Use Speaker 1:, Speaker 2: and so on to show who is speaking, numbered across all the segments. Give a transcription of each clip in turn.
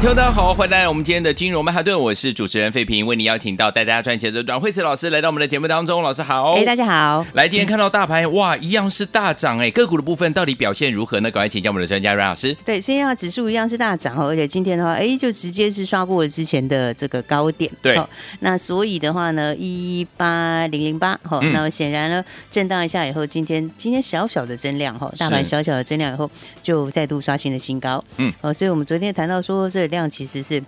Speaker 1: 听众大家好，欢迎来到我们今天的金融曼哈顿，我是主持人费平，为你邀请到带大家赚钱的阮惠慈老师来到我们的节目当中，老师好，
Speaker 2: 哎，大家好，
Speaker 1: 来，今天看到大盘哇，一样是大涨哎，个股的部分到底表现如何呢？赶快请教我们的专家阮老师。
Speaker 2: 对，现在指数一样是大涨哦，而且今天的话，哎，就直接是刷过了之前的这个高点，
Speaker 1: 对，
Speaker 2: 哦、那所以的话呢，一八零零八，好，那么显然呢，震荡一下以后，今天今天小小的增量哈，大盘小小的增量以后，就再度刷新了新高，嗯，哦，所以我们昨天谈到说，这个量其实是。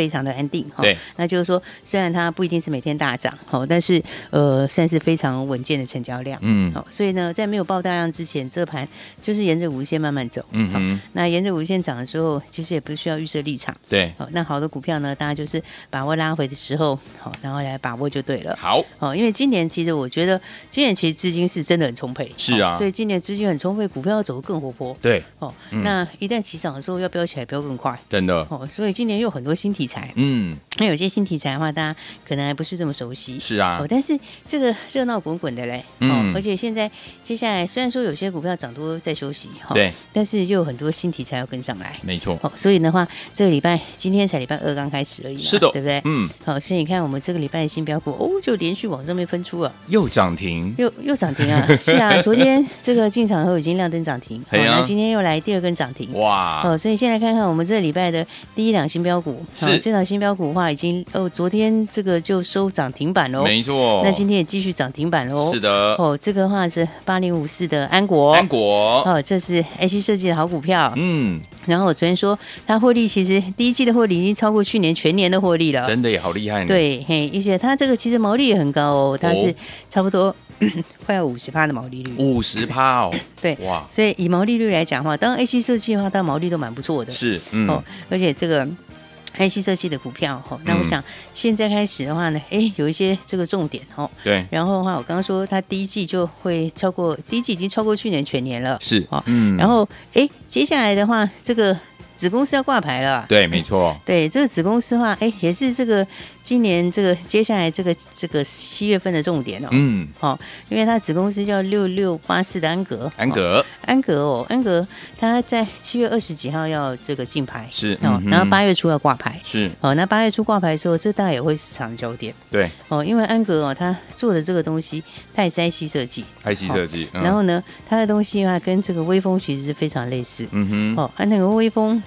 Speaker 2: 非常的安定哈，
Speaker 1: 对，
Speaker 2: 那就是说，虽然它不一定是每天大涨，好，但是呃，算是非常稳健的成交量，嗯，好，所以呢，在没有爆大量之前，这盘就是沿着五日线慢慢走，嗯。嗯，那沿着五日线涨的时候，其实也不需要预设立场，
Speaker 1: 对，
Speaker 2: 好，那好的股票呢，大家就是把握拉回的时候，好，然后来把握就对了，
Speaker 1: 好，
Speaker 2: 好，因为今年其实我觉得今年其实资金是真的很充沛，
Speaker 1: 是啊，
Speaker 2: 所以今年资金很充沛，股票要走得更活泼，
Speaker 1: 对，
Speaker 2: 哦，那一旦起涨的时候要飙起来飙更快，
Speaker 1: 真的，
Speaker 2: 哦，所以今年又有很多新题材，
Speaker 1: 嗯。
Speaker 2: 那有些新题材的话，大家可能还不是这么熟悉。
Speaker 1: 是啊，
Speaker 2: 哦，但是这个热闹滚滚的嘞，嗯，而且现在接下来虽然说有些股票涨多在休息，哈，对，但是又有很多新题材要跟上来，
Speaker 1: 没错。
Speaker 2: 哦，所以的话，这个礼拜今天才礼拜二刚开始而已，
Speaker 1: 是的，
Speaker 2: 对不对？嗯，好，所以你看我们这个礼拜的新标股哦，就连续往上面喷出了，
Speaker 1: 又涨停，
Speaker 2: 又又涨停啊！是啊，昨天这个进场后已经亮灯涨停，好，那今天又来第二根涨停，哇！哦，所以现在看看我们这个礼拜的第一档新标股，是这档新标股的话已经哦。昨天这个就收涨停板喽，
Speaker 1: 没错。
Speaker 2: 那今天也继续涨停板喽，
Speaker 1: 是的。
Speaker 2: 哦，这个话是八零五四的安国，
Speaker 1: 安国
Speaker 2: 哦，这是 IC 设计的好股票，嗯。然后我昨天说，它获利其实第一季的获利已经超过去年全年的获利了，
Speaker 1: 真的也好厉害呢。
Speaker 2: 对，嘿，而且它这个其实毛利也很高哦，它是差不多 快要五十趴的毛利率，
Speaker 1: 五十趴哦，
Speaker 2: 对，哇。所以以毛利率来讲的话，当 A C 设计的话，它毛利都蛮不错的，
Speaker 1: 是，嗯。
Speaker 2: 哦，而且这个。IC 设计的股票哈，那我想现在开始的话呢，哎，有一些这个重点哈。
Speaker 1: 对。
Speaker 2: 然后的话，我刚刚说它第一季就会超过，第一季已经超过去年全年了。
Speaker 1: 是。
Speaker 2: 嗯。然后，哎，接下来的话，这个。子公司要挂牌了，
Speaker 1: 对，没错。
Speaker 2: 对，这个子公司的话，哎，也是这个今年这个接下来这个这个七月份的重点哦。嗯，好，因为它子公司叫六六八四的安格，
Speaker 1: 安格，
Speaker 2: 安格哦，安格，它在七月二十几号要这个竞牌，
Speaker 1: 是，
Speaker 2: 哦，然后八月初要挂牌，
Speaker 1: 是，
Speaker 2: 哦，那八月初挂牌的时候，这大概也会市场焦点，
Speaker 1: 对，
Speaker 2: 哦，因为安格哦，它做的这个东西，它也是 IC 设计
Speaker 1: ，IC 设计，
Speaker 2: 然后呢，它的东西的话跟这个微风其实是非常类似，嗯哼，哦，啊，那个微风。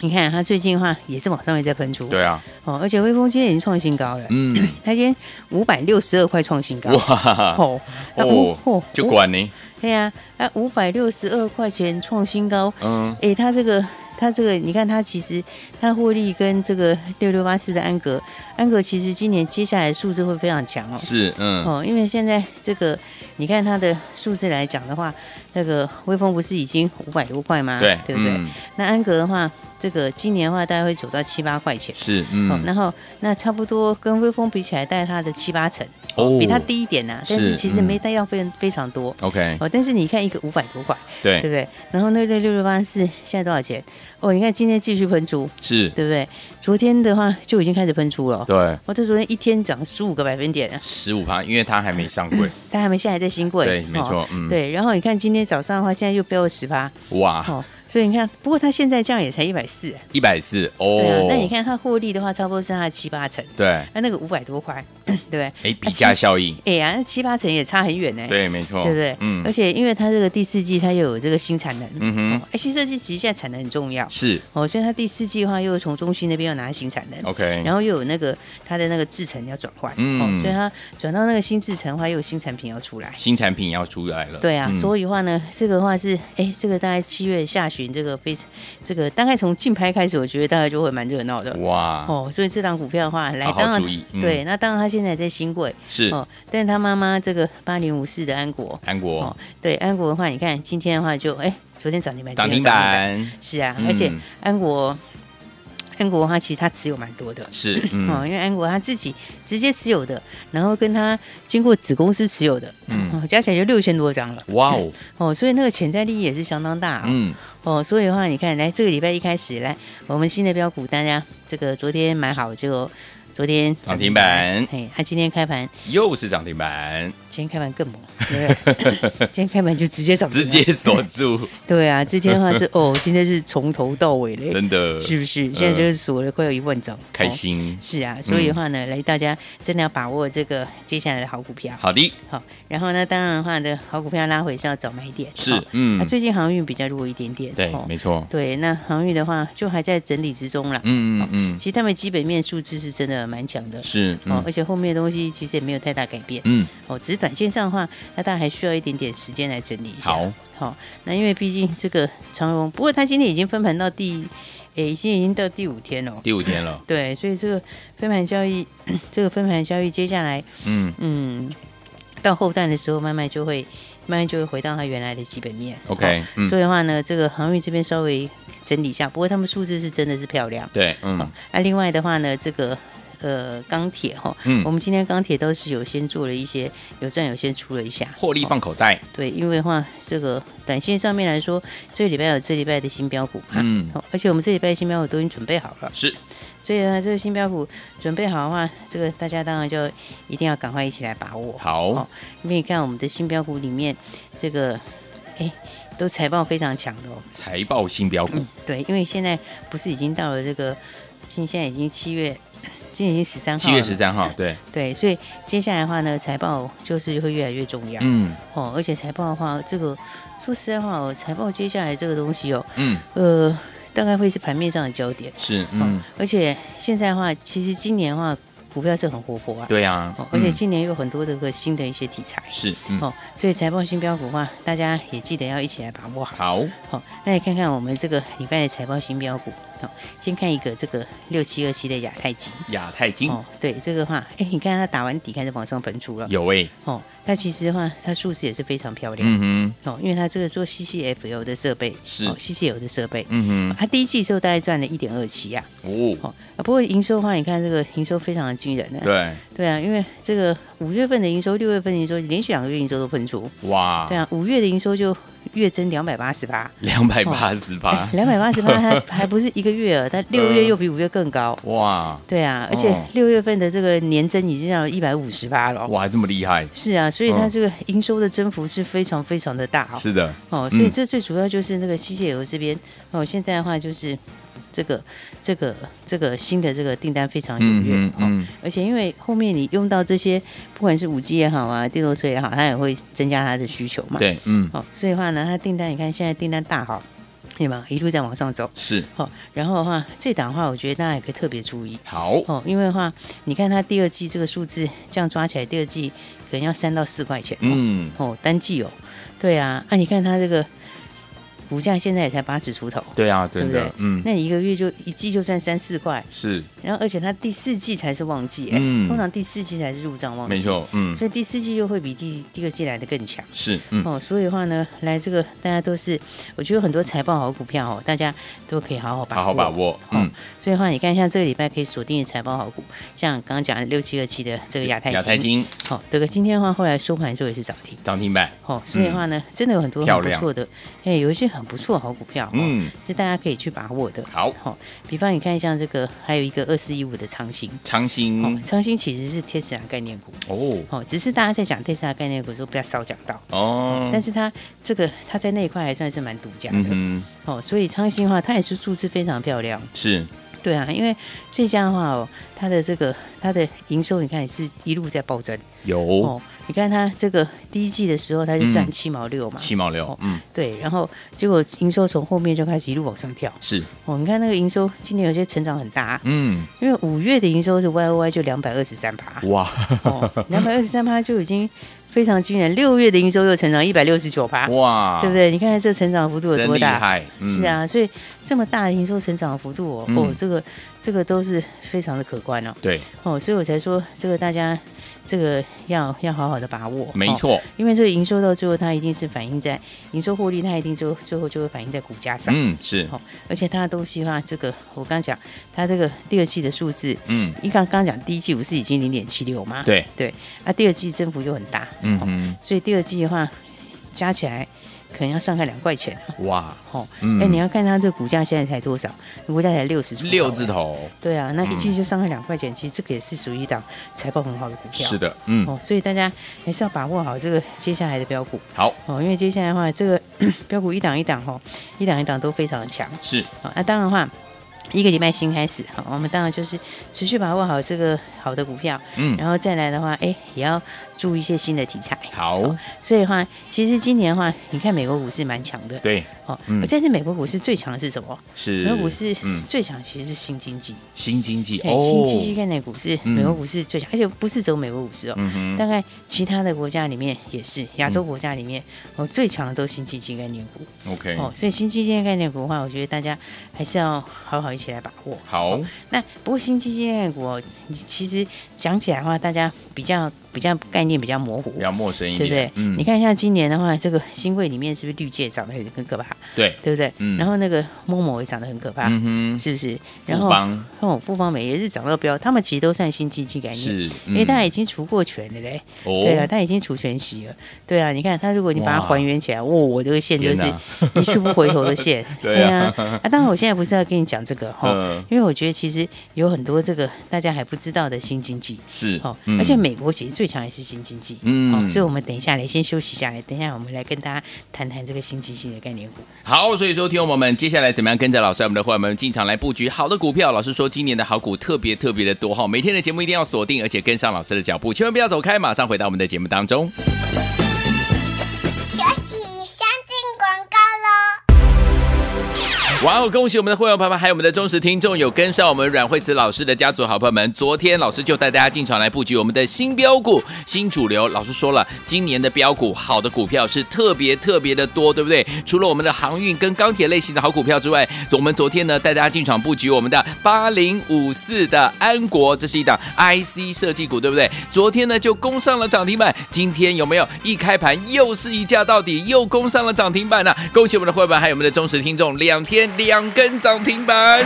Speaker 2: 你看它最近的话也是往上面在喷出，
Speaker 1: 对啊，
Speaker 2: 哦，而且微风今天已经创新高了，嗯，它今天五百六十二块创新高，哇，哦，
Speaker 1: 哦，就管你，
Speaker 2: 对呀，啊，五百六十二块钱创新高，嗯，哎，它这个。它这个，你看它其实它获利跟这个六六八四的安格，安格其实今年接下来数字会非常强哦。
Speaker 1: 是，嗯，
Speaker 2: 哦，因为现在这个你看它的数字来讲的话，那个微风不是已经五百多块吗？
Speaker 1: 对，
Speaker 2: 对不对？嗯、那安格的话，这个今年的话大概会走到七八块钱。
Speaker 1: 是，嗯，
Speaker 2: 哦、然后那差不多跟微风比起来，带它的七八成，哦，比它低一点呐、啊，但是其实没带要非常非常多。OK，哦，但是你看一个五百多块，对，对不对？然后那个六六八四现在多少钱？哦，你看今天继续喷出，
Speaker 1: 是对
Speaker 2: 不对？昨天的话就已经开始喷出了，
Speaker 1: 对。
Speaker 2: 我这昨天一天涨十五个百分点啊，
Speaker 1: 十五趴，因为它还没上柜，
Speaker 2: 它还没下来在新柜，
Speaker 1: 对，没错，嗯，
Speaker 2: 对。然后你看今天早上的话，现在又飙了十趴，
Speaker 1: 哇。
Speaker 2: 所以你看，不过它现在这样也才一百四，
Speaker 1: 一百四哦。
Speaker 2: 对啊，那你看它获利的话，差不多是它的七八成。
Speaker 1: 对，
Speaker 2: 那那个五百多块，对不对？
Speaker 1: 哎，比价效应。
Speaker 2: 哎呀，那七八成也差很远呢。
Speaker 1: 对，没错，
Speaker 2: 对不对？嗯。而且因为它这个第四季它又有这个新产能，嗯哼。哎，新设计其实现在产能很重要。
Speaker 1: 是。
Speaker 2: 哦，所以它第四季的话，又从中心那边又拿新产能。
Speaker 1: OK。
Speaker 2: 然后又有那个它的那个制程要转换，嗯。所以它转到那个新制程的话，又有新产品要出来。
Speaker 1: 新产品要出来了。
Speaker 2: 对啊，所以的话呢，这个的话是，哎，这个大概七月下旬，这个非常。这个大概从竞拍开始，我觉得大概就会蛮热闹的。哇哦，所以这档股票的话，来当然对，那当然他现在在新贵
Speaker 1: 是。哦，
Speaker 2: 但是他妈妈这个八零五四的安国
Speaker 1: 安国哦，
Speaker 2: 对安国的话，你看今天的话就哎，昨天涨停板，
Speaker 1: 涨停板
Speaker 2: 是啊，而且安国安国的话，其实他持有蛮多的，
Speaker 1: 是，嗯，
Speaker 2: 因为安国他自己直接持有的，然后跟他经过子公司持有的，嗯，加起来就六千多张了，哇哦，哦，所以那个潜在利益也是相当大，嗯，哦，所以的话，你看，来这个礼拜一开始，来我们新的标股，大家这个昨天买好就。昨天
Speaker 1: 涨停板，
Speaker 2: 哎，他今天开盘。
Speaker 1: 又是涨停板，
Speaker 2: 今天开盘更猛，对不对？今天开盘就直接涨，
Speaker 1: 直接锁住。
Speaker 2: 对啊，这天的话是哦，现在是从头到尾嘞，
Speaker 1: 真的，
Speaker 2: 是不是？现在就是锁了快有一万张，
Speaker 1: 开心。
Speaker 2: 是啊，所以的话呢，来大家真的要把握这个接下来的好股票。
Speaker 1: 好的，
Speaker 2: 好。然后呢，当然的话呢，好股票拉回是要早买点，
Speaker 1: 是，嗯。
Speaker 2: 那最近航运比较弱一点点，
Speaker 1: 对，没错。
Speaker 2: 对，那航运的话就还在整理之中了，嗯嗯嗯。其实他们基本面数字是真的蛮强的，
Speaker 1: 是。
Speaker 2: 哦，而且后面的东西其实也没有太大改变。嗯，哦，只是短线上的话，那大家还需要一点点时间来整理一下。
Speaker 1: 好，
Speaker 2: 好，那因为毕竟这个长荣，不过它今天已经分盘到第，诶，现在已经到第五天了。
Speaker 1: 第五天了。
Speaker 2: 对，所以这个分盘交易，这个分盘交易接下来，嗯嗯，到后段的时候，慢慢就会，慢慢就会回到它原来的基本面。
Speaker 1: OK，
Speaker 2: 所以的话呢，这个航运这边稍微整理一下，不过他们数字是真的是漂亮。
Speaker 1: 对，嗯。
Speaker 2: 那另外的话呢，这个。呃，钢铁哈，嗯，我们今天钢铁都是有先做了一些有赚有先出了一下，
Speaker 1: 获利放口袋。
Speaker 2: 对，因为话这个短线上面来说，这个礼拜有这礼拜的新标股，嗯，而且我们这礼拜的新标股都已经准备好了，
Speaker 1: 是，
Speaker 2: 所以呢，这个新标股准备好的话，这个大家当然就一定要赶快一起来把握。
Speaker 1: 好，
Speaker 2: 因为你看我们的新标股里面，这个哎，都财报非常强的哦，
Speaker 1: 财报新标股，
Speaker 2: 对，因为现在不是已经到了这个，现在已经七月。今天已经十三号，
Speaker 1: 七月十三号，对。
Speaker 2: 对，所以接下来的话呢，财报就是会越来越重要，嗯。哦，而且财报的话，这个说实在话哦，财报接下来这个东西哦，嗯。呃，大概会是盘面上的焦点，
Speaker 1: 是嗯，
Speaker 2: 而且现在的话，其实今年的话。股票是很活泼啊，
Speaker 1: 对啊，
Speaker 2: 而且今年有很多的个新的一些题材，
Speaker 1: 是
Speaker 2: 哦，所以财报新标股的话，大家也记得要一起来把握好。
Speaker 1: 好，
Speaker 2: 好，那你看看我们这个礼拜的财报新标股，好，先看一个这个六七二七的亚太金，
Speaker 1: 亚太金，哦，
Speaker 2: 对，这个话，哎，你看它打完底开始往上喷出了，
Speaker 1: 有哎，哦。
Speaker 2: 它其实的话，它数字也是非常漂亮。嗯哼，哦，因为它这个做 CCFL 的设备
Speaker 1: 是哦
Speaker 2: CCL 的设备。嗯哼，它第一季的时候大概赚了一点二七呀。哦，哦，不过营收的话，你看这个营收非常的惊人呢。
Speaker 1: 对，
Speaker 2: 对啊，因为这个五月份的营收，六月份的营收连续两个月营收都喷出。哇，对啊，五月的营收就。月增两百八十八，
Speaker 1: 两百八十八，
Speaker 2: 两百八十八，还 还不是一个月啊，但六月又比五月更高，哇，对啊，而且六月份的这个年增已经到了一百五十八了，
Speaker 1: 哇，这么厉害，
Speaker 2: 是啊，所以它这个营收的增幅是非常非常的大，
Speaker 1: 是的，
Speaker 2: 哦，所以这最主要就是那个机械油这边，哦，现在的话就是。这个这个这个新的这个订单非常踊跃，嗯，而且因为后面你用到这些，不管是五 G 也好啊，电动车也好，它也会增加它的需求嘛。
Speaker 1: 对，嗯，
Speaker 2: 好，哦，所以的话呢，它订单你看现在订单大好，对吗？一路在往上走，
Speaker 1: 是，
Speaker 2: 好，哦，然后的话，这档的话，我觉得大家也可以特别注意，
Speaker 1: 好，
Speaker 2: 哦，因为的话，你看它第二季这个数字这样抓起来，第二季可能要三到四块钱，嗯，哦，单季哦，对啊，啊，你看它这个。股价现在也才八十出头，
Speaker 1: 对啊，对不对？嗯，
Speaker 2: 那你一个月就一季就赚三四块，
Speaker 1: 是。
Speaker 2: 然后而且它第四季才是旺季，嗯，通常第四季才是入账旺季，
Speaker 1: 没错，嗯。
Speaker 2: 所以第四季又会比第第二季来的更强，
Speaker 1: 是，
Speaker 2: 哦。所以的话呢，来这个大家都是，我觉得很多财报好股票哦，大家都可以好好把握，
Speaker 1: 好好把握，嗯。
Speaker 2: 所以的话，你看一下这个礼拜可以锁定的财报好股，像刚刚讲的六七二七的这个亚太金，
Speaker 1: 亚太金，
Speaker 2: 好，这个今天的话后来收盘之后也是涨停，
Speaker 1: 涨停板，
Speaker 2: 哦。所以的话呢，真的有很多很不错的，哎，有一些很不错好股票。嗯，是大家可以去把握的。
Speaker 1: 好，
Speaker 2: 好，比方你看像这个，还有一个二四一五的长兴，
Speaker 1: 长兴，
Speaker 2: 长兴其实是特斯拉概念股哦，哦，只是大家在讲特斯拉概念股的时候，不要少讲到哦。但是它这个它在那一块还算是蛮独家的，嗯，哦，所以长兴的话，它也是数字非常漂亮，
Speaker 1: 是。
Speaker 2: 对啊，因为这家的话哦，它的这个它的营收，你看也是一路在暴增。
Speaker 1: 有。哦，
Speaker 2: 你看它这个第一季的时候，它就赚七毛六嘛，
Speaker 1: 七毛六，嗯，
Speaker 2: 对，然后结果营收从后面就开始一路往上跳。
Speaker 1: 是。
Speaker 2: 哦，你看那个营收今年有些成长很大，嗯，因为五月的营收是 Y O Y 就两百二十三趴，哇，两百二十三趴就已经。非常惊人，六月的营收又成长一百六十九趴，哇，对不对？你看看这成长幅度有多大？嗯、是啊，所以这么大的营收成长幅度哦，嗯、哦，这个这个都是非常的可观哦。
Speaker 1: 对，
Speaker 2: 哦，所以我才说这个大家这个要要好好的把握。
Speaker 1: 没错，
Speaker 2: 因为这个营收到最后，它一定是反映在营收获利，它一定就最后就会反映在股价上。
Speaker 1: 嗯，是。
Speaker 2: 好，而且它的东西的话，这个我刚讲，它这个第二季的数字，
Speaker 1: 嗯，
Speaker 2: 你刚刚讲第一季不是已经零点七六吗？
Speaker 1: 对
Speaker 2: 对，那、啊、第二季增幅又很大。
Speaker 1: 嗯嗯，
Speaker 2: 所以第二季的话加起来。可能要上看两块钱
Speaker 1: 哇！
Speaker 2: 哦，哎、你要看它这个股价现在才多少？股价才六十出
Speaker 1: 六字头。
Speaker 2: 对啊，那一季就上看两块钱，其实这个也是属于一档财报很好的股票。
Speaker 1: 是的，嗯。
Speaker 2: 哦，所以大家还是要把握好这个接下来的标股。
Speaker 1: 好
Speaker 2: 哦，因为接下来的话，这个 标股一档一档哦，一档一档都非常的强。
Speaker 1: 是。
Speaker 2: 啊，那当然的话。一个礼拜新开始，好，我们当然就是持续把握好这个好的股票，嗯，然后再来的话，哎，也要注意一些新的题材。
Speaker 1: 好，
Speaker 2: 所以的话，其实今年的话，你看美国股市蛮强的，
Speaker 1: 对，
Speaker 2: 哦，嗯，这次美国股市最强的是什么？
Speaker 1: 是
Speaker 2: 美国股市最强其实是新经济，
Speaker 1: 新经济，
Speaker 2: 哦，新经济概念股是，美国股市最强，而且不是只有美国股市哦，大概其他的国家里面也是，亚洲国家里面哦最强的都是新经济概念股
Speaker 1: ，OK，
Speaker 2: 哦，所以新经济概念股的话，我觉得大家还是要好好一起来把握。
Speaker 1: 好，
Speaker 2: 那不过新经济概念股，你其实讲起来的话，大家比较。比较概念比较模糊，
Speaker 1: 比较陌生一点，
Speaker 2: 对不对？
Speaker 1: 嗯，
Speaker 2: 你看像今年的话，这个新贵里面是不是绿界长得很很可怕？
Speaker 1: 对，
Speaker 2: 对不对？
Speaker 1: 嗯。
Speaker 2: 然后那个 MOMO 也长得很可怕，
Speaker 1: 嗯哼，
Speaker 2: 是不是？然后
Speaker 1: 邦
Speaker 2: 哦，富邦美也是涨到标，他们其实都算新经济概念，
Speaker 1: 是，
Speaker 2: 因为他已经除过权了嘞。哦，对啊，他已经除权息了。对啊，你看他，如果你把它还原起来，哇，我这个线就是一去不回头的线。对啊，啊，当然我现在不是要跟你讲这个哈，因为我觉得其实有很多这个大家还不知道的新经济
Speaker 1: 是
Speaker 2: 哦，而且美国其实最强也是新经济。
Speaker 1: 嗯，
Speaker 2: 好，所以我们等一下来先休息下来，等一下我们来跟大家谈谈这个新经济的概念股。
Speaker 1: 好，所以说听众朋友们，接下来怎么样跟着老师我们的伙伴们进场来布局好的股票？老师说今年的好股特别特别的多哈，每天的节目一定要锁定，而且跟上老师的脚步，千万不要走开，马上回到我们的节目当中。哇哦！恭喜我们的会员朋友们，还有我们的忠实听众，有跟上我们阮慧慈老师的家族好朋友们。昨天老师就带大家进场来布局我们的新标股、新主流。老师说了，今年的标股好的股票是特别特别的多，对不对？除了我们的航运跟钢铁类型的好股票之外，我们昨天呢带大家进场布局我们的八零五四的安国，这是一档 IC 设计股，对不对？昨天呢就攻上了涨停板，今天有没有一开盘又是一价到底，又攻上了涨停板呢、恭喜我们的会员，还有我们的忠实听众，两天。两根涨停板，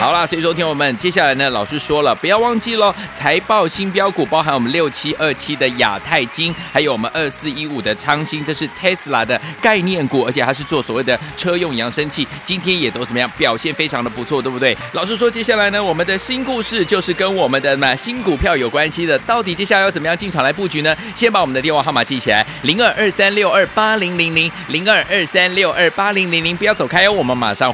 Speaker 1: 好啦，所以说听我们接下来呢，老师说了，不要忘记喽，财报新标股包含我们六七二七的亚太金，还有我们二四一五的昌兴，这是 Tesla 的概念股，而且它是做所谓的车用扬声器，今天也都怎么样，表现非常的不错，对不对？老师说接下来呢，我们的新故事就是跟我们的那新股票有关系的，到底接下来要怎么样进场来布局呢？先把我们的电话号码记起来，零二二三六二八零零零零二二三六二八零零零，不要走开哦，我们马上。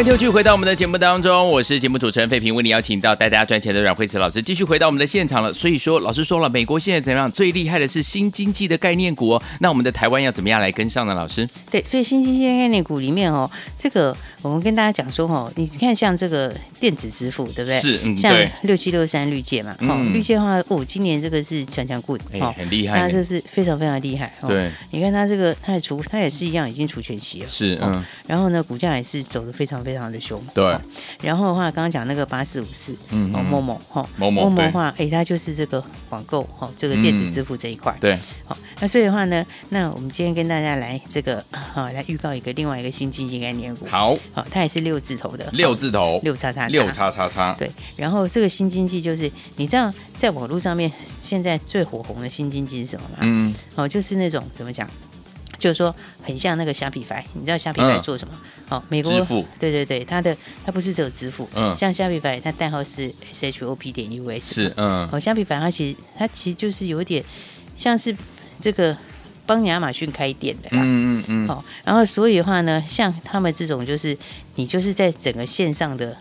Speaker 1: 欢迎继续回到我们的节目当中，我是节目主持人费平，为你邀请到带大家赚钱的阮慧慈老师，继续回到我们的现场了。所以说，老师说了，美国现在怎么样？最厉害的是新经济的概念股哦。那我们的台湾要怎么样来跟上呢？老师？
Speaker 2: 对，所以新经济概念股里面哦，这个我们跟大家讲说哦，你看像这个电子支付，对不对？
Speaker 1: 是，嗯，
Speaker 2: 像六七六三绿界嘛，哦，
Speaker 1: 嗯、
Speaker 2: 绿界的话，哦，今年这个是强强滚，
Speaker 1: 哦，很厉害，
Speaker 2: 它就是非常非常厉害。
Speaker 1: 对，
Speaker 2: 你看它这个，它也除，它也是一样，已经除权息了，
Speaker 1: 是，嗯，
Speaker 2: 然后呢，股价也是走的非常非常的凶。
Speaker 1: 对，
Speaker 2: 然后的话，刚刚讲那个八四五四，
Speaker 1: 嗯，
Speaker 2: 哦，某某哈，
Speaker 1: 某某
Speaker 2: 的话，哎，它就是这个网购哈，这个电子支付这一块，
Speaker 1: 对，
Speaker 2: 好，那所以的话呢，那我们今天跟大家来这个哈，来预告一个另外一个新经济概念股，
Speaker 1: 好，
Speaker 2: 好，它也是六字头的，
Speaker 1: 六字头，
Speaker 2: 六叉叉，
Speaker 1: 六叉叉叉，
Speaker 2: 对，然后这个新经济就是你知道在网络上面现在最火红的新经济是什么吗？嗯，哦，就是那种怎么讲？就是说，很像那个虾皮白，你知道虾皮白做什么？哦，美国
Speaker 1: 支付，
Speaker 2: 对对对，它的它不是只有支付，
Speaker 1: 嗯，
Speaker 2: 像虾皮白，它代号是 S H O P 点 U S，
Speaker 1: 是，嗯，
Speaker 2: 哦，虾皮白它其实它其实就是有点像是这个帮亚马逊开店的啦，
Speaker 1: 嗯嗯嗯，
Speaker 2: 好、哦，然后所以的话呢，像他们这种就是你就是在整个线上的。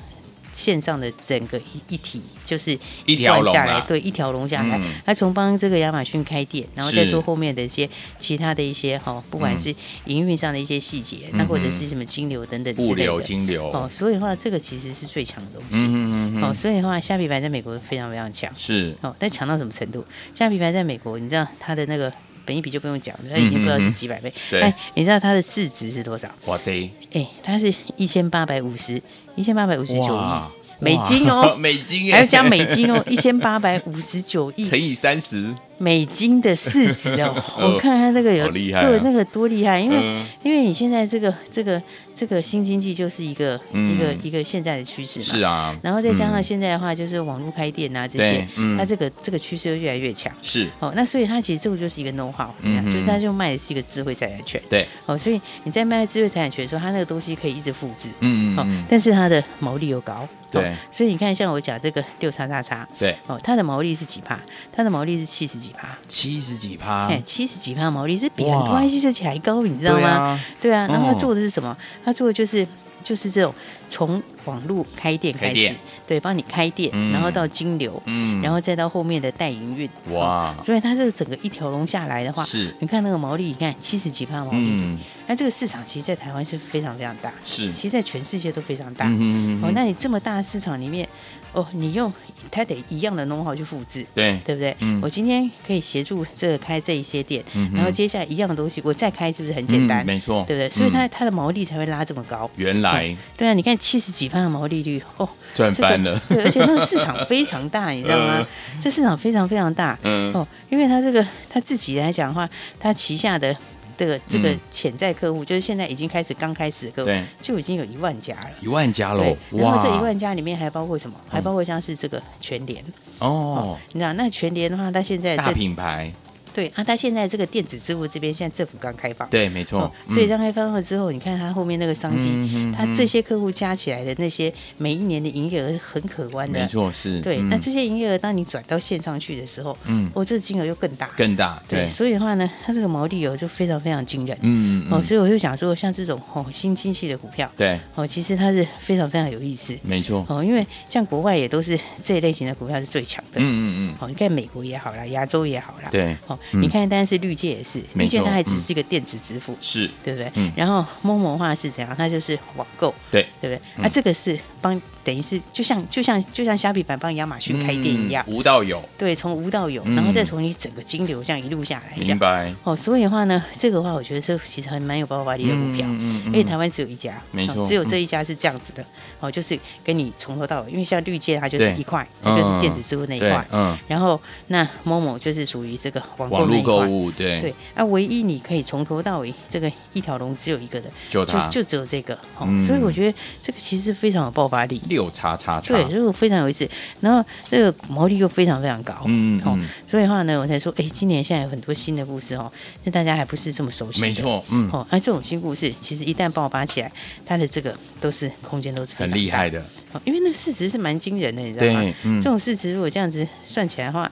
Speaker 2: 线上的整个一一体就是
Speaker 1: 一条龙下
Speaker 2: 来，对，一条龙下来。他从帮这个亚马逊开店，然后再做后面的一些其他的一些哈，不管是营运上的一些细节，那或者是什么金流等等之类的。物
Speaker 1: 流、金流
Speaker 2: 哦，所以的话，这个其实是最强的东西。
Speaker 1: 嗯嗯嗯。
Speaker 2: 哦，所以的话，虾皮牌在美国非常非常强。
Speaker 1: 是。
Speaker 2: 哦，但强到什么程度？虾皮牌在美国，你知道它的那个本一比就不用讲了，它已经不知道是几百倍。
Speaker 1: 哎。
Speaker 2: 你知道它的市值是多少？
Speaker 1: 哇塞！
Speaker 2: 哎，它是一千八百五十，一千八百五十九亿。美金哦，
Speaker 1: 美金
Speaker 2: 还要加美金哦，一千八百五十九亿
Speaker 1: 乘以三十，
Speaker 2: 美金的市值哦，我看看那个有
Speaker 1: 厉害，
Speaker 2: 对，那个多厉害，因为因为你现在这个这个这个新经济就是一个一个一个现在的趋势嘛，
Speaker 1: 是啊，
Speaker 2: 然后再加上现在的话就是网络开店啊这些，它这个这个趋势就越来越强，
Speaker 1: 是。
Speaker 2: 哦，那所以它其实这个就是一个 know how，就是它就卖的是一个智慧财产权，
Speaker 1: 对，
Speaker 2: 哦，所以你在卖智慧财产权的时候，它那个东西可以一直复制，
Speaker 1: 嗯
Speaker 2: 嗯，哦，但是它的毛利又高。
Speaker 1: 对、
Speaker 2: 哦，所以你看，像我讲这个六叉叉叉，
Speaker 1: 对，
Speaker 2: 哦，它的毛利是几趴？它的毛利是七十几趴，
Speaker 1: 七十几趴，
Speaker 2: 哎，七十几趴毛利是比很多 IC 设计还高，你知道吗？对啊，对啊，然后他做的是什么？他做的就是。就是这种从网络开店开始，对，帮你开店，然后到金流，嗯，然后再到后面的代营运，哇，所以它这个整个一条龙下来的话，是，你看那个毛利，你看七十几趴毛利，那这个市场其实，在台湾是非常非常大，是，其实，在全世界都非常大，嗯，哦，那你这么大的市场里面，哦，你用它得一样的 know-how 去复制，对，对不对？嗯，我今天可以协助这个开这一些店，嗯然后接下来一样的东西我再开，是不是很简单？没错，对不对？所以它它的毛利才会拉这么高，原来。对啊，你看七十几趴的毛利率哦，赚翻了。对，而且那个市场非常大，你知道吗？这市场非常非常大。嗯哦，因为他这个他自己来讲的话，他旗下的这个这个潜在客户，就是现在已经开始刚开始的客户，就已经有一万家了。一万家喽！然后这一万家里面还包括什么？还包括像是这个全联哦。你知道那全联的话，它现在大品牌。对啊，他现在这个电子支付这边现在政府刚开放，对，没错。所以刚开放了之后，你看他后面那个商机，嗯、他这些客户加起来的那些每一年的营业额是很可观的，没错，是。对，嗯、那这些营业额当你转到线上去的时候，嗯，哦，这个金额又更大，更大。对，对所以的话呢，它这个毛利哦就非常非常惊人，嗯，嗯哦，所以我就想说，像这种哦新经济的股票，对，哦，其实它是非常非常有意思，没错。哦，因为像国外也都是这一类型的股票是最强的，嗯嗯嗯。哦，你看美国也好啦，亚洲也好啦，对，哦。你看，但是绿界也是，绿界它还只是一个电子支付，是。对不对？然后 Momo 话是怎样？它就是网购，对。对不对？啊，这个是帮等于是就像就像就像虾皮版帮亚马逊开店一样，无到有，对，从无到有，然后再从你整个金流这样一路下来，明白？哦，所以的话呢，这个的话我觉得这其实还蛮有爆发力的股票，因为台湾只有一家，没错，只有这一家是这样子的，哦，就是跟你从头到尾，因为像绿界它就是一块，就是电子支付那一块，嗯，然后那 Momo 就是属于这个网购那一块。购物对。对，啊，唯一你可以从头到尾这个一条龙只有一个的，就就就只有这个，所以我觉得这个其实非常有爆发力，六叉叉叉，对，所以非常有意思。然后这个毛利又非常非常高，嗯嗯，所以的话呢，我才说，哎，今年现在有很多新的故事哦，那大家还不是这么熟悉，没错，嗯，哦，而这种新故事其实一旦爆发起来，它的这个都是空间都是很厉害的，因为那个市值是蛮惊人的，你知道吗？这种市值如果这样子算起来的话，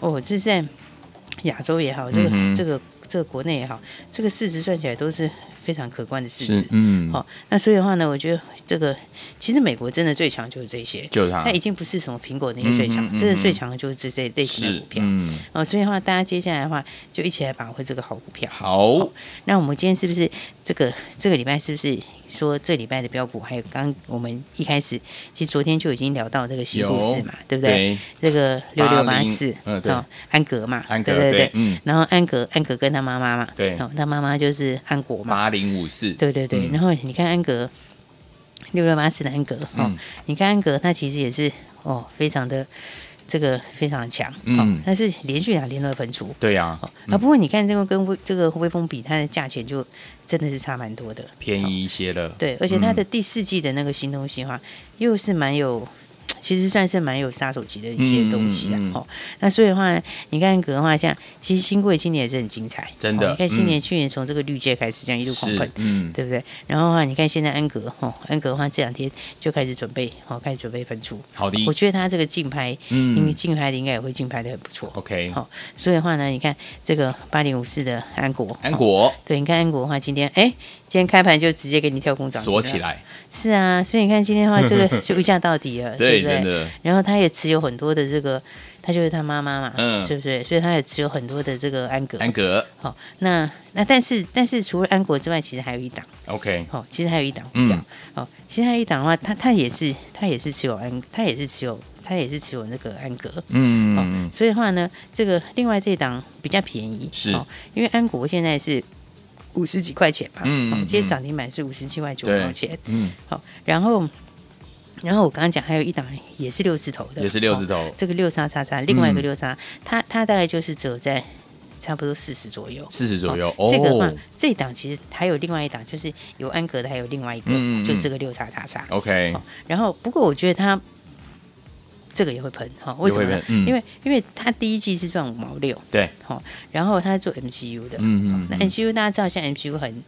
Speaker 2: 哦，这是在。亚洲也好，这个、嗯、这个这个国内也好，这个市值算起来都是非常可观的市值。
Speaker 1: 嗯，
Speaker 2: 好、哦，那所以的话呢，我觉得这个其实美国真的最强就是这些，
Speaker 1: 就是它，
Speaker 2: 它已经不是什么苹果那些最强，嗯嗯嗯嗯。真的最强的就是这些类型的股票。嗯，哦，所以的话，大家接下来的话就一起来把握这个好股票。
Speaker 1: 好、哦，
Speaker 2: 那我们今天是不是这个这个礼拜是不是说这礼拜的标股？还有刚我们一开始其实昨天就已经聊到这个新故事嘛，对不对？对。这个六六八四，嗯，对，安格嘛，
Speaker 1: 安格，
Speaker 2: 对对对，
Speaker 1: 对嗯，
Speaker 2: 然后安格安格跟他妈妈嘛，
Speaker 1: 对，
Speaker 2: 哦，他妈妈就是安国嘛，
Speaker 1: 八零五四，
Speaker 2: 对对对，嗯、然后你看安格六六八四的安格，哦，嗯、你看安格，它其实也是哦，非常的。这个非常的强，嗯，但是连续两天都会喷出，
Speaker 1: 对呀，
Speaker 2: 啊，不过你看这个跟这个微风比，它的价钱就真的是差蛮多的，
Speaker 1: 便宜一些了，
Speaker 2: 对，而且它的第四季的那个新东西的话，又是蛮有。其实算是蛮有杀手级的一些东西啊，嗯嗯、哦，那所以的话，你看安格的话，像其实新贵今年也是很精彩，
Speaker 1: 真的。哦、
Speaker 2: 你看新年去年从这个绿界开始这样一路狂奔，嗯，对不对？然后的话，你看现在安格，哦，安格的话这两天就开始准备，哦，开始准备分出，
Speaker 1: 好的。
Speaker 2: 我觉得他这个竞拍，嗯，因为竞拍的应该也会竞拍的很不错
Speaker 1: ，OK。
Speaker 2: 好，所以的话呢，你看这个八点五四的安国，
Speaker 1: 安国、哦，
Speaker 2: 对，你看安国的话，今天哎，今天开盘就直接给你跳空涨，
Speaker 1: 锁起来。
Speaker 2: 是啊，所以你看今天的话，这个 就一下到底了，对不
Speaker 1: 对？
Speaker 2: 然后他也持有很多的这个，他就是他妈妈嘛，嗯，是不是？所以他也持有很多的这个安格，
Speaker 1: 安格。
Speaker 2: 好，那那但是但是除了安国之外，其实还有一档
Speaker 1: ，OK。
Speaker 2: 好，其实还有一档，嗯，好，其实还有一档的话，他他也是他也是持有安，他也是持有他也是持有那个安格，嗯嗯。所以的话呢，这个另外这档比较便宜，
Speaker 1: 是，
Speaker 2: 因为安国现在是。五十几块钱吧，嗯，嗯，今天涨停板是五十七块九毛钱，嗯，好，然后，然后我刚刚讲还有一档也是六字头的，
Speaker 1: 也是六字头，
Speaker 2: 这个六叉叉叉，另外一个六叉，它它大概就是只有在差不多四十左右，
Speaker 1: 四十左右，
Speaker 2: 这个话这一档其实还有另外一档，就是有安格的，还有另外一个，就是这个六叉叉叉
Speaker 1: ，OK，
Speaker 2: 然后不过我觉得它。这个也会喷哈？为什么呢？嗯、因为因为它第一季是赚五毛六，
Speaker 1: 对，
Speaker 2: 好，然后它是做 MCU 的，嗯嗯，那 MCU 大家知道，现在 MCU 很。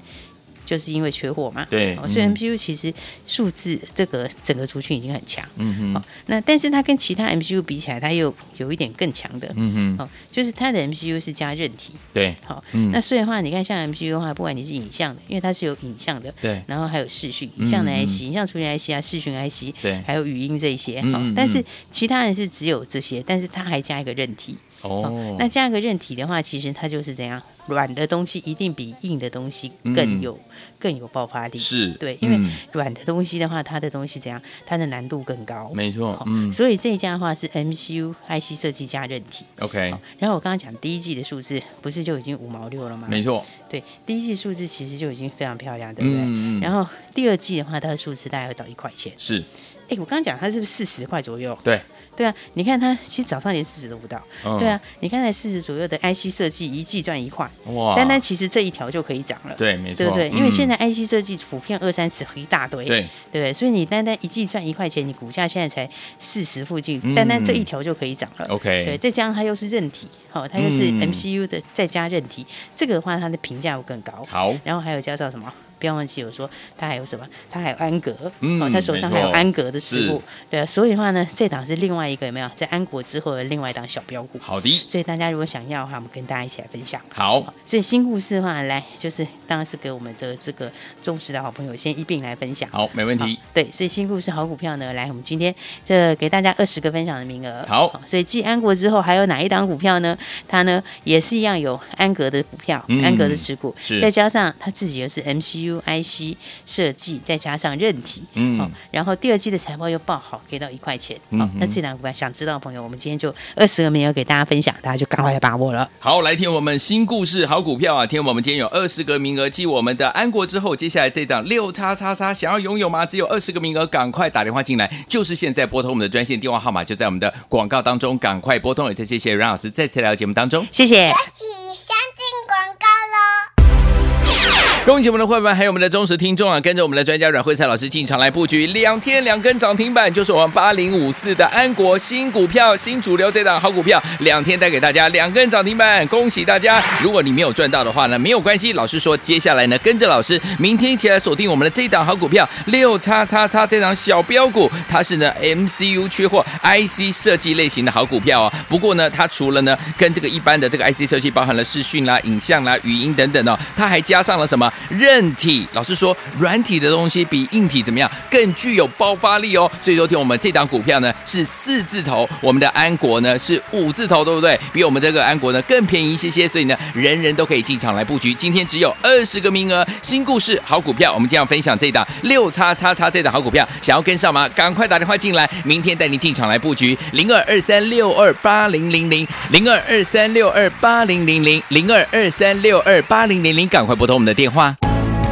Speaker 2: 就是因为缺货嘛，
Speaker 1: 对，
Speaker 2: 所以 MCU 其实数字这个整个族群已经很强，嗯哼，那但是它跟其他 MCU 比起来，它又有一点更强的，嗯哼，就是它的 MCU 是加韧体，
Speaker 1: 对，
Speaker 2: 好，那所以的话，你看像 MCU 的话，不管你是影像的，因为它是有影像的，
Speaker 1: 对，
Speaker 2: 然后还有视讯，影像的 IC，影像处理 IC 啊，视讯 IC，
Speaker 1: 对，
Speaker 2: 还有语音这一些，好，但是其他人是只有这些，但是它还加一个韧体，哦，那加一个韧体的话，其实它就是怎样？软的东西一定比硬的东西更有、嗯、更有爆发力，
Speaker 1: 是
Speaker 2: 对，因为软的东西的话，它的东西怎样？它的难度更高，
Speaker 1: 没错，嗯，
Speaker 2: 所以这一家的话是 MCU IC 设计加韧体
Speaker 1: ，OK。
Speaker 2: 然后我刚刚讲第一季的数字不是就已经五毛六了吗？
Speaker 1: 没错，
Speaker 2: 对，第一季数字其实就已经非常漂亮，对不对？嗯嗯。然后第二季的话，它的数字大概会到一块钱，
Speaker 1: 是。
Speaker 2: 哎，我刚刚讲它是不是四十块左右？
Speaker 1: 对。
Speaker 2: 对啊，你看它其实早上连四十都不到。嗯、对啊，你看在四十左右的 IC 设计一季赚一块，哇！单单其实这一条就可以涨了。
Speaker 1: 对，没错，
Speaker 2: 对不对？
Speaker 1: 嗯、
Speaker 2: 因为现在 IC 设计普遍二三十一大堆，对，对不对？所以你单单一季赚一块钱，你股价现在才四十附近，单单这一条就可以涨了。
Speaker 1: OK，、嗯、
Speaker 2: 对，再加上它又是韧体，好，它又是 MCU 的再加韧体，嗯、这个的话它的评价会更高。
Speaker 1: 好，
Speaker 2: 然后还有加上什么？不要忘记，我说他还有什么？他还有安格，哦，他手上还有安格的持股，对啊，所以的话呢，这档是另外一个有没有在安国之后的另外一档小标股？
Speaker 1: 好的，
Speaker 2: 所以大家如果想要的话，我们跟大家一起来分享。
Speaker 1: 好，
Speaker 2: 所以新故事的话，来就是当然是给我们的这个忠实的好朋友先一并来分享。
Speaker 1: 好，没问题。
Speaker 2: 对，所以新故事好股票呢，来，我们今天这给大家二十个分享的名额。
Speaker 1: 好，
Speaker 2: 所以继安国之后，还有哪一档股票呢？它呢也是一样有安格的股票，安格的持股，是再加上他自己又是 MCU IC。设计再加上韧体，嗯、哦，然后第二季的财报又报好，可以到一块钱，好、嗯哼哦，那这两股想知道的朋友，我们今天就二十个名额给大家分享，大家就赶快来把握了。
Speaker 1: 好，来听我们新故事好股票啊！听我们今天有二十个名额，继我们的安国之后，接下来这档六叉叉叉，想要拥有吗？只有二十个名额，赶快打电话进来，就是现在拨通我们的专线电话号码，就在我们的广告当中，赶快拨通。也再谢谢阮老师再次来到节目当中，
Speaker 2: 谢谢。
Speaker 1: 恭喜我们的会员，还有我们的忠实听众啊！跟着我们的专家阮慧慈老师进场来布局，两天两根涨停板，就是我们八零五四的安国新股票、新主流这档好股票，两天带给大家两根涨停板，恭喜大家！如果你没有赚到的话呢，没有关系，老师说接下来呢，跟着老师，明天一起来锁定我们的这档好股票六叉叉叉这档小标股，它是呢 MCU 缺货 IC 设计类型的好股票哦。不过呢，它除了呢跟这个一般的这个 IC 设计，包含了视讯啦、影像啦、语音等等哦，它还加上了什么？韧体。老师说，软体的东西比硬体怎么样？更具有爆发力哦。所以昨天我们这档股票呢是四字头，我们的安国呢是五字头，对不对？比我们这个安国呢更便宜一些些，所以呢人人都可以进场来布局。今天只有二十个名额，新故事好股票，我们将要分享这档六叉叉叉这档好股票，想要跟上吗？赶快打电话进来，明天带您进场来布局零二二三六二八零零零零二二三六二八零零零零二二三六二八零零零，赶快拨通我们的电话。